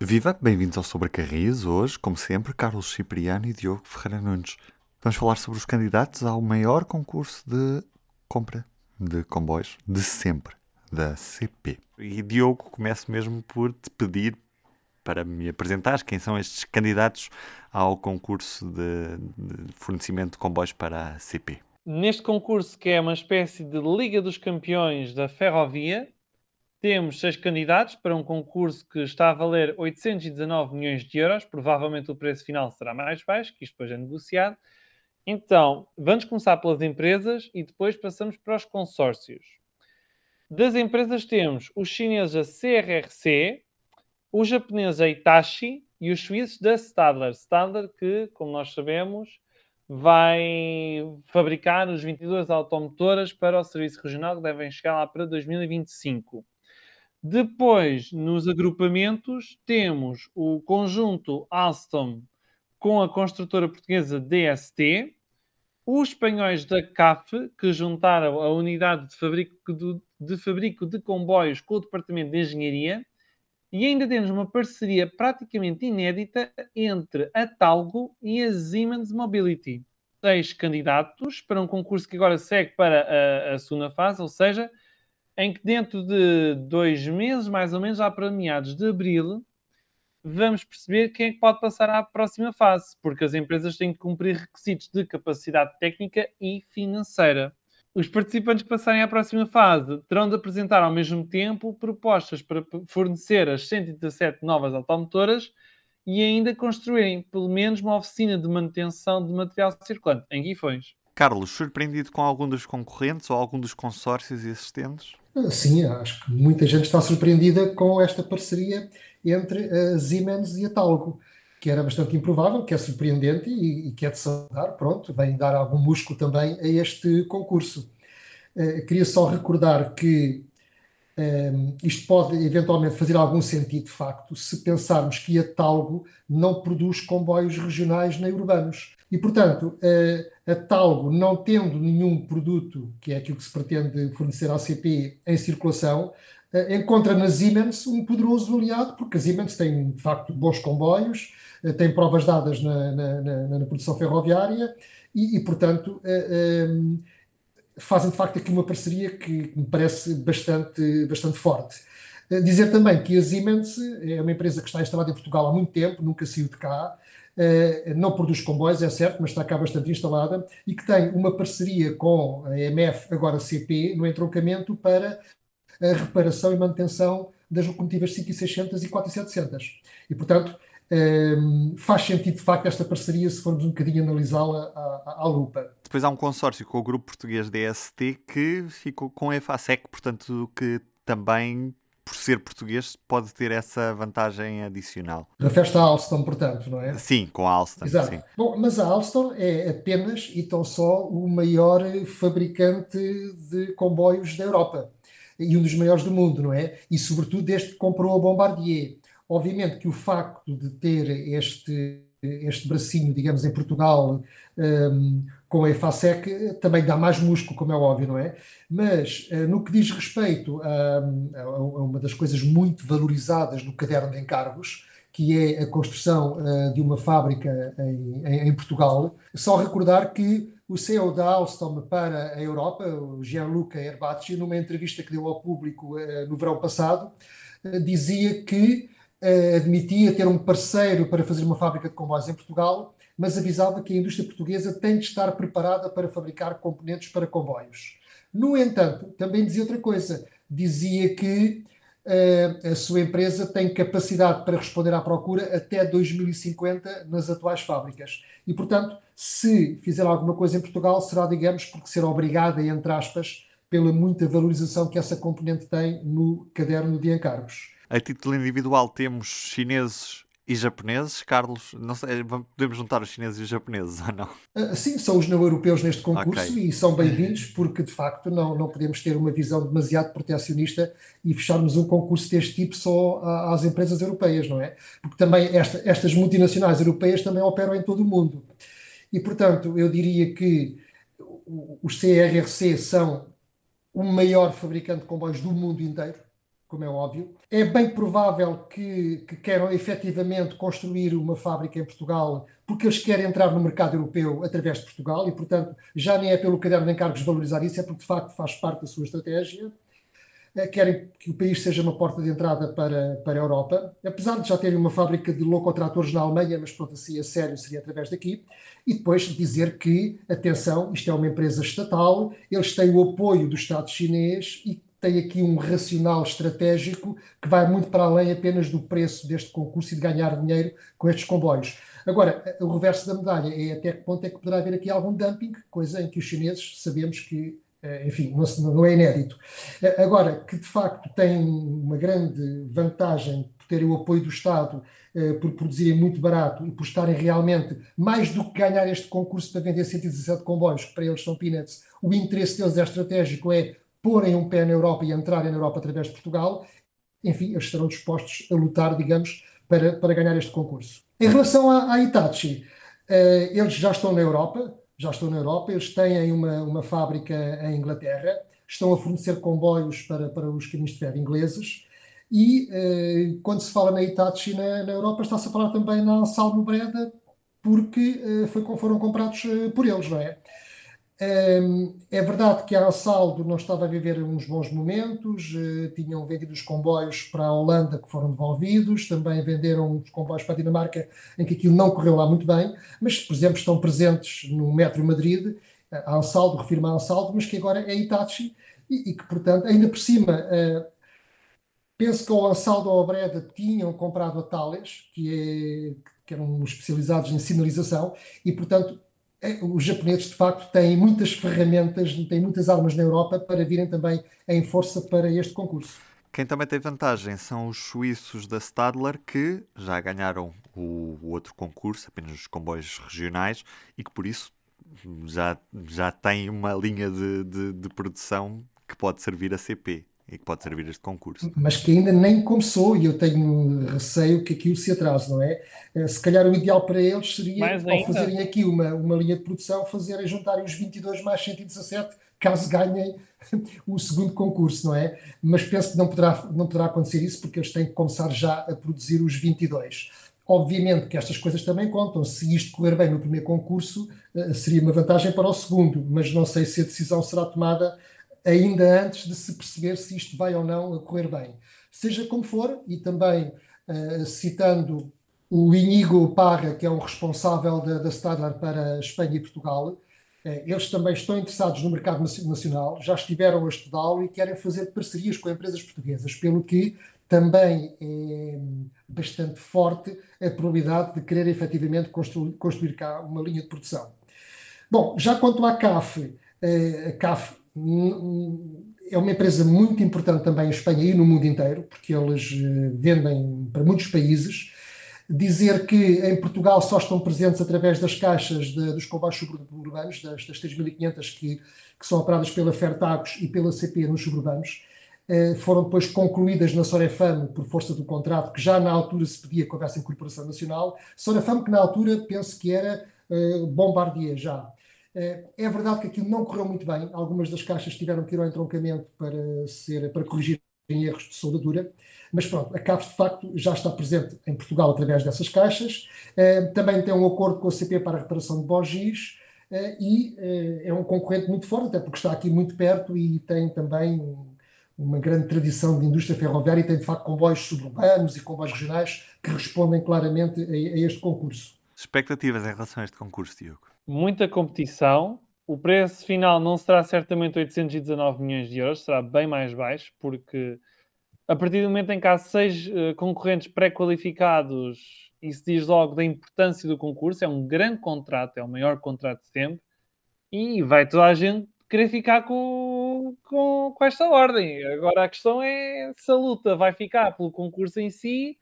Viva, bem-vindos ao Sobrecarris. Hoje, como sempre, Carlos Cipriano e Diogo Ferreira Nunes. Vamos falar sobre os candidatos ao maior concurso de compra de comboios de sempre, da CP. E Diogo, começo mesmo por te pedir para me apresentares quem são estes candidatos ao concurso de, de fornecimento de comboios para a CP. Neste concurso, que é uma espécie de Liga dos Campeões da Ferrovia, temos seis candidatos para um concurso que está a valer 819 milhões de euros. Provavelmente o preço final será mais baixo, que isto depois é negociado. Então, vamos começar pelas empresas e depois passamos para os consórcios. Das empresas temos os chineses a CRRC, os japoneses a Itachi e os suíços da Stadler. Stadler que, como nós sabemos, vai fabricar os 22 automotoras para o serviço regional que devem chegar lá para 2025. Depois, nos agrupamentos, temos o conjunto Alstom com a construtora portuguesa DST, os espanhóis da CAF, que juntaram a unidade de fabrico de, de fabrico de comboios com o departamento de engenharia, e ainda temos uma parceria praticamente inédita entre a Talgo e a Siemens Mobility. Seis candidatos para um concurso que agora segue para a, a segunda fase, ou seja, em que dentro de dois meses, mais ou menos, já para meados de abril, vamos perceber quem é que pode passar à próxima fase, porque as empresas têm que cumprir requisitos de capacidade técnica e financeira. Os participantes que passarem à próxima fase terão de apresentar ao mesmo tempo propostas para fornecer as 117 novas automotoras e ainda construírem pelo menos uma oficina de manutenção de material circulante em Guifões. Carlos, surpreendido com algum dos concorrentes ou algum dos consórcios existentes? Sim, acho que muita gente está surpreendida com esta parceria entre a Siemens e a Talgo, que era bastante improvável, que é surpreendente e, e que é de saudar, pronto, vem dar algum músculo também a este concurso. Uh, queria só recordar que um, isto pode eventualmente fazer algum sentido de facto se pensarmos que a Talgo não produz comboios regionais nem urbanos. E, portanto, a, a Talgo, não tendo nenhum produto, que é aquilo que se pretende fornecer à CP, em circulação, encontra na Siemens um poderoso aliado, porque a Siemens tem, de facto, bons comboios, tem provas dadas na, na, na, na produção ferroviária e, e portanto, fazem, de facto, aqui uma parceria que me parece bastante, bastante forte. Dizer também que a Siemens é uma empresa que está instalada em Portugal há muito tempo, nunca saiu de cá, não produz comboios, é certo, mas está cá bastante instalada, e que tem uma parceria com a EMF, agora CP, no entroncamento para a reparação e manutenção das locomotivas 5600 e 4700. E, portanto, um, eh, faz sentido, de facto, esta parceria se formos um bocadinho analisá-la à, à, lupa. Depois há um consórcio com o grupo português DST que ficou com a EFASEC, portanto, que também por ser português, pode ter essa vantagem adicional. Refere-se à Alstom, portanto, não é? Sim, com a Alstom. Exato. Sim. Bom, mas a Alstom é apenas e tão só o maior fabricante de comboios da Europa e um dos maiores do mundo, não é? E sobretudo desde que comprou a Bombardier. Obviamente que o facto de ter este, este bracinho, digamos, em Portugal, um, com a EFASEC, também dá mais músculo, como é óbvio, não é? Mas uh, no que diz respeito a, a, uma das coisas muito valorizadas no caderno de encargos, que é a construção uh, de uma fábrica em, em, em, Portugal, só recordar que o CEO da Alstom para a Europa, o Gianluca Erbacci, numa entrevista que deu ao público uh, no verão passado, dizia que admitia ter um parceiro para fazer uma fábrica de comboios em Portugal, mas avisava que a indústria portuguesa tem de estar preparada para fabricar componentes para comboios. No entanto, também dizia outra coisa, dizia que uh, a sua empresa tem capacidade para responder à procura até 2050 nas atuais fábricas. E, portanto, se fizer alguma coisa em Portugal, será, digamos, porque ser obrigada, entre aspas, pela muita valorização que essa componente tem no caderno de encargos. A título individual temos chineses e japoneses, Carlos, não sei, podemos juntar os chineses e os japoneses ou não? Uh, sim, são os não-europeus neste concurso okay. e são bem-vindos porque de facto não, não podemos ter uma visão demasiado protecionista e fecharmos um concurso deste tipo só às empresas europeias, não é? Porque também esta, estas multinacionais europeias também operam em todo o mundo. E portanto, eu diria que os CRRC são o maior fabricante de comboios do mundo inteiro como é óbvio. É bem provável que, que queiram efetivamente construir uma fábrica em Portugal, porque eles querem entrar no mercado europeu através de Portugal e, portanto, já nem é pelo caderno de encargos valorizar isso, é porque de facto faz parte da sua estratégia. Eh, querem que o país seja uma porta de entrada para, para a Europa, apesar de já terem uma fábrica de locotratores na Alemanha, mas pronto, assim a sério seria através daqui, e depois dizer que, atenção, isto é uma empresa estatal, eles têm o apoio do Estado chinês e tem aqui um racional estratégico que vai muito para além apenas do preço deste concurso e de ganhar dinheiro com estes comboios. Agora, o reverso da medalha é até que ponto é que poderá haver aqui algum dumping, coisa em que os chineses sabemos que, eh, enfim, não, é inédito. Eh, agora, que de facto tem uma grande vantagem por terem o apoio do Estado, eh, por produzirem muito barato e por estarem realmente, mais do que ganhar este concurso para vender 117 comboios, que para eles são peanuts, o interesse deles é estratégico, é porem um pé na Europa e entrarem na Europa através de Portugal, enfim, eles estarão dispostos a lutar, digamos, para, para ganhar este concurso. Em relação à, à Itachi, uh, eles já estão na Europa, já estão na Europa, eles têm uma, uma fábrica em Inglaterra, estão a fornecer comboios para, para os caminhos de ferro ingleses, e uh, quando se fala na Itachi na, na Europa, está-se a falar também na Salmo Breda, porque uh, foi, foram comprados por eles, não é? É verdade que a Ansaldo não estava a viver uns bons momentos, eh, tinham vendido os comboios para a Holanda que foram devolvidos, também venderam os comboios para a Dinamarca em que aquilo não correu lá muito bem, mas, por exemplo, estão presentes no Metro Madrid, a Ansaldo, refirma a Ansaldo, mas que agora é Itachi e, e que, portanto, ainda por cima, uh, penso que o Ansaldo ou a Breda tinham comprado a Thales, que, é, que eram especializados em sinalização, e, portanto, os japoneses de facto têm muitas ferramentas, têm muitas armas na Europa para virem também em força para este concurso. Quem também tem vantagem são os suíços da Stadler, que já ganharam o, outro concurso, apenas os comboios regionais, e que por isso já, já têm uma linha de, de, de produção que pode servir a CP e que pode servir este concurso. Mas que ainda nem começou e eu tenho receio que aquilo se atrase, não é? Eh, se calhar o ideal para eles seria, ao fazerem aqui uma, uma linha de produção, fazerem juntarem os 22 mais 117, caso ganhem o segundo concurso, não é? Mas penso que não poderá, não poderá acontecer isso porque eles têm que começar já a produzir os 22. Obviamente que estas coisas também contam. Se isto correr bem no primeiro concurso, eh, seria uma vantagem para o segundo, mas não sei se a decisão será tomada ainda antes de se perceber se isto vai ou não correr bem. Seja como for, e também uh, citando o Inigo Parra, que é o responsável da, da Stadler para Espanha e Portugal, uh, eles também estão interessados no mercado nacional, já estiveram a estudá-lo e querem fazer parcerias com empresas portuguesas, pelo que também é bastante forte a probabilidade de querer efetivamente construir, construir cá uma linha de produção. Bom, já quanto à CAF, eh, a CAF é uma empresa muito importante também em Espanha e no mundo inteiro, porque eles eh, vendem para muitos países. Dizer que em Portugal só estão presentes através das caixas de, dos comboios suburbanos, das, das 3.500 que, que são operadas pela Fertagos e pela CP nos suburbanos, eh, foram depois concluídas na Sorefam por força do contrato, que já na altura se pedia que houvesse incorporação nacional. Sorefam que na altura penso que era eh, Bombardier já. Eh, é verdade que aquilo não correu muito bem. Algumas das caixas tiveram que ir ao entroncamento para, ser, para corrigir erros de soldadura, mas pronto, a CAF de facto já está presente em Portugal através dessas caixas. Eh, também tem um acordo com a CP para a reparação de bogis eh, e é um concorrente muito forte, até porque está aqui muito perto e tem também uma grande tradição de indústria ferroviária e tem de facto comboios suburbanos e comboios regionais que respondem claramente a, a este concurso. Expectativas em relação a este concurso, Diogo? Muita competição. O preço final não será certamente 819 milhões de euros, será bem mais baixo, porque a partir do momento em que há seis uh, concorrentes pré-qualificados, isso diz logo da importância do concurso. É um grande contrato, é o maior contrato de sempre, e vai toda a gente querer ficar com, com, com esta ordem. Agora a questão é se a luta vai ficar pelo concurso em si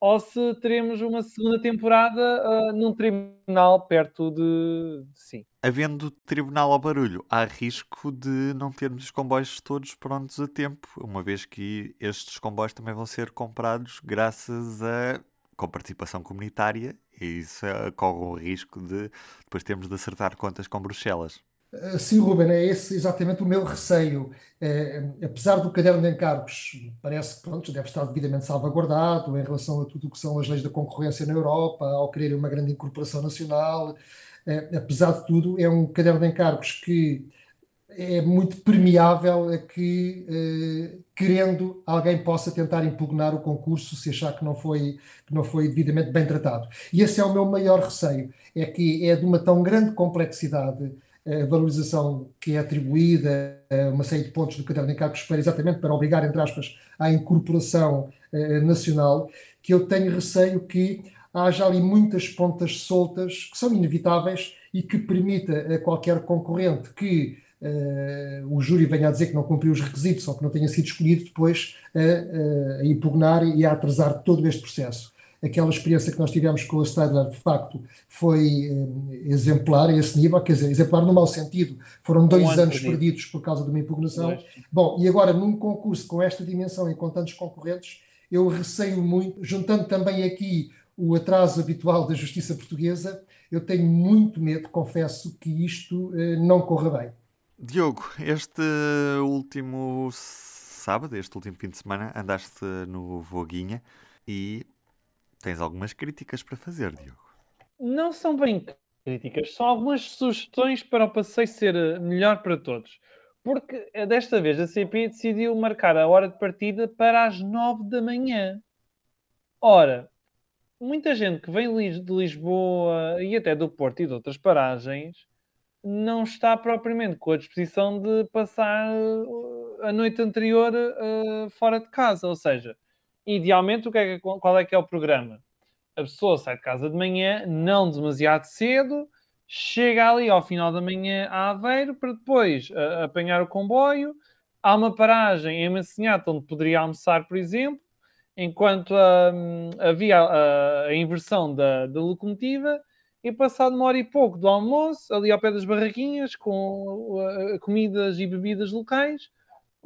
ou se teremos uma segunda temporada uh, num tribunal perto de, de sim. Havendo tribunal ao barulho, há risco de não termos os comboios todos prontos a tempo, uma vez que estes comboios também vão ser comprados graças a com participação comunitária e isso corre o risco de depois termos de acertar contas com Bruxelas. Eh, sim, Ruben, é esse exatamente o meu receio. É, apesar do caderno de encargos, parece que pronto, deve estar devidamente salvaguardado em relação a tudo o que são as leis da concorrência na Europa, ao querer uma grande incorporação nacional. É, apesar de tudo, é um caderno de encargos que é muito permeável a que, querendo, alguém possa tentar impugnar o concurso se achar que não, foi, que não foi devidamente bem tratado. E esse é o meu maior receio, é que é de uma tão grande complexidade a valorização que é atribuída a uma série de pontos do caderno de encargos para exatamente para obrigar, entre aspas, à incorporação eh, nacional, que eu tenho receio que haja ali muitas pontas soltas que são inevitáveis e que permita a qualquer concorrente que uh, o júri venha a dizer que não cumpriu os requisitos ou que não tenha sido escolhido, depois a impugnar e a atrasar todo este processo. Aquela experiência que nós tivemos com a Stadler, de facto, foi uh, exemplar a esse nível, quer dizer, exemplar no mau sentido. Foram dois um anos perdido. perdidos por causa de uma impugnação. Bom, e agora, num concurso com esta dimensão e com tantos concorrentes, eu receio muito, juntando também aqui o atraso habitual da justiça portuguesa, eu tenho muito medo, confesso, que isto uh, não corra bem. Diogo, este último sábado, este último fim de semana, andaste no Voguinha e tens algumas críticas para fazer, Diogo. Não são bem críticas, são algumas sugestões para o passeio ser eh, melhor para todos. Porque eh, desta vez a CP decidiu marcar a hora de partida para as 9 da manhã. Ora, muita gente que vem de Lisboa e até do Porto e de outras paragens não está propriamente com a disposição de passar uh, a noite anterior uh, fora de casa. Ou seja, idealmente, o que é, qual é que é o programa? A pessoa sai de casa de manhã, não demasiado cedo, chega ali ao final da manhã a Aveiro para depois uh, apanhar o comboio. Há uma paragem em Massinhata onde poderia almoçar, por exemplo, enquanto havia a, a inversão da, da locomotiva e passado uma hora e pouco do almoço, ali ao pé das barraquinhas, com uh, comidas e bebidas locais,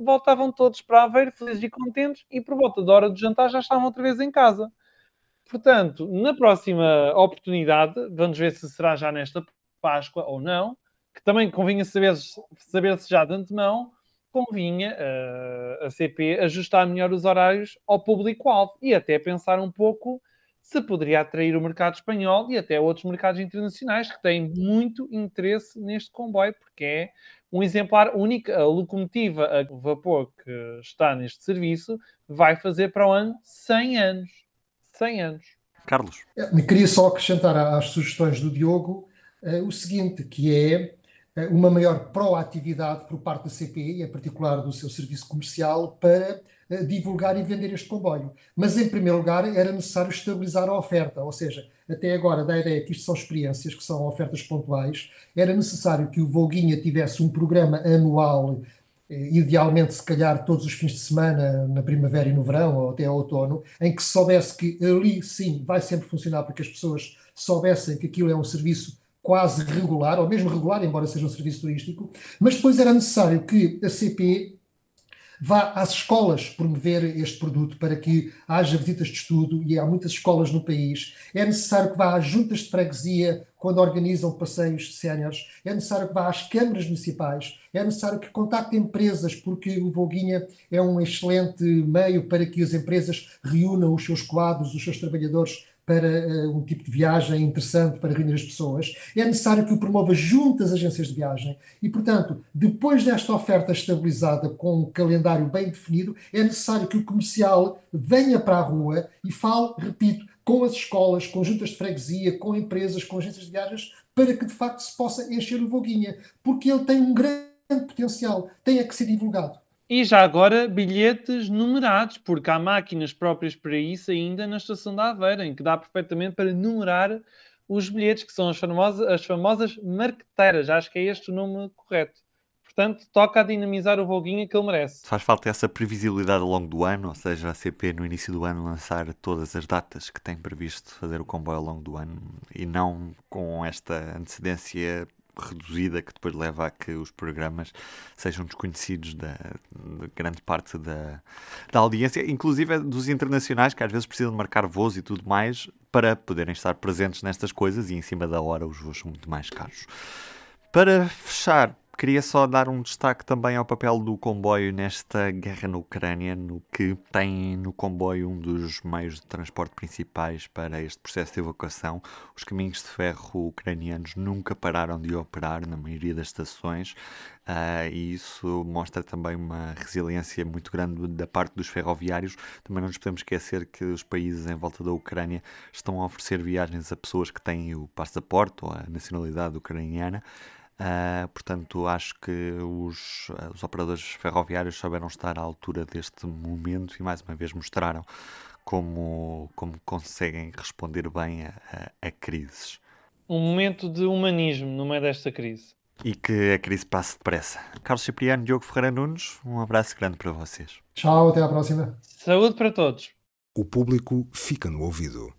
voltavam todos para Aveiro, felizes e contentes, e por volta da hora do jantar já estavam outra vez em casa. Portanto, na próxima oportunidade, vamos ver se será já nesta Páscoa ou não, que também convinha saber-se saber já de antemão, convinha uh, a CP ajustar melhor os horários ao público-alvo e até pensar um pouco se poderia atrair o mercado espanhol e até outros mercados internacionais que têm muito interesse neste comboio, porque é um exemplar único. A locomotiva a vapor que está neste serviço vai fazer para o ano 100 anos. 100 anos. Carlos. Me queria só acrescentar às sugestões do Diogo uh, o seguinte, que é uh, uma maior proatividade por parte da CPI, em particular do seu serviço comercial, para divulgar e vender este comboio. Mas, em primeiro lugar, era necessário estabilizar a oferta, ou seja, até agora, da ideia que isto são experiências, que são ofertas pontuais, era necessário que o Volguinha tivesse um programa anual, eh, idealmente, se calhar, todos os fins de semana, na primavera e no verão, ou até ao outono, em que se soubesse que ali, sim, vai sempre funcionar, porque as pessoas soubessem que aquilo é um serviço quase regular, ou mesmo regular, embora seja um serviço turístico, mas depois era necessário que a CP vá às escolas promover este produto para que haja visitas de estudo, e há muitas escolas no país. É necessário que vá às juntas de freguesia quando organizam passeios séniores, é necessário que vá às câmaras municipais, é necessário que contacte empresas, porque o Volguinha é um excelente meio para que as empresas reúnam os seus quadros, os seus trabalhadores para uh, um tipo de viagem interessante para reunir as pessoas, é necessário que o promova junto às agências de viagem e, portanto, depois desta oferta estabilizada com um calendário bem definido, é necessário que o comercial venha para a rua e fale, repito, com as escolas, com juntas de freguesia, com empresas, com agências de viagens, para que de facto se possa encher o Voguinha, porque ele tem um grande potencial, tem a que ser divulgado. E já agora bilhetes numerados, porque há máquinas próprias para isso ainda na estação da Aveira, em que dá perfeitamente para numerar os bilhetes, que são as famosas, as famosas marqueteiras. Acho que é este o nome correto. Portanto, toca a dinamizar o Volguinha que ele merece. Faz falta essa previsibilidade ao longo do ano, ou seja, a CP no início do ano lançar todas as datas que tem previsto fazer o comboio ao longo do ano e não com esta antecedência reduzida que depois leva a que os programas sejam desconhecidos da, de grande parte da, da audiência, inclusive dos internacionais que às vezes precisam de marcar voos e tudo mais para poderem estar presentes nestas coisas e em cima da hora os voos são muito mais caros. Para fechar, Queria só dar um destaque também ao papel do comboio nesta guerra na Ucrânia, no que tem no comboio um dos meios de transporte principais para este processo de evacuação. Os caminhos de ferro ucranianos nunca pararam de operar na maioria das estações uh, e isso mostra também uma resiliência muito grande da parte dos ferroviários. Também não nos podemos esquecer que os países em volta da Ucrânia estão a oferecer viagens a pessoas que têm o passaporte ou a nacionalidade ucraniana. Uh, portanto, acho que os, os operadores ferroviários souberam estar à altura deste momento e mais uma vez mostraram como, como conseguem responder bem a, a, a crises. Um momento de humanismo no meio desta crise. E que a crise passe depressa. Carlos Cipriano, Diogo Ferreira Nunes, um abraço grande para vocês. Tchau, até à próxima. Saúde para todos. O público fica no ouvido.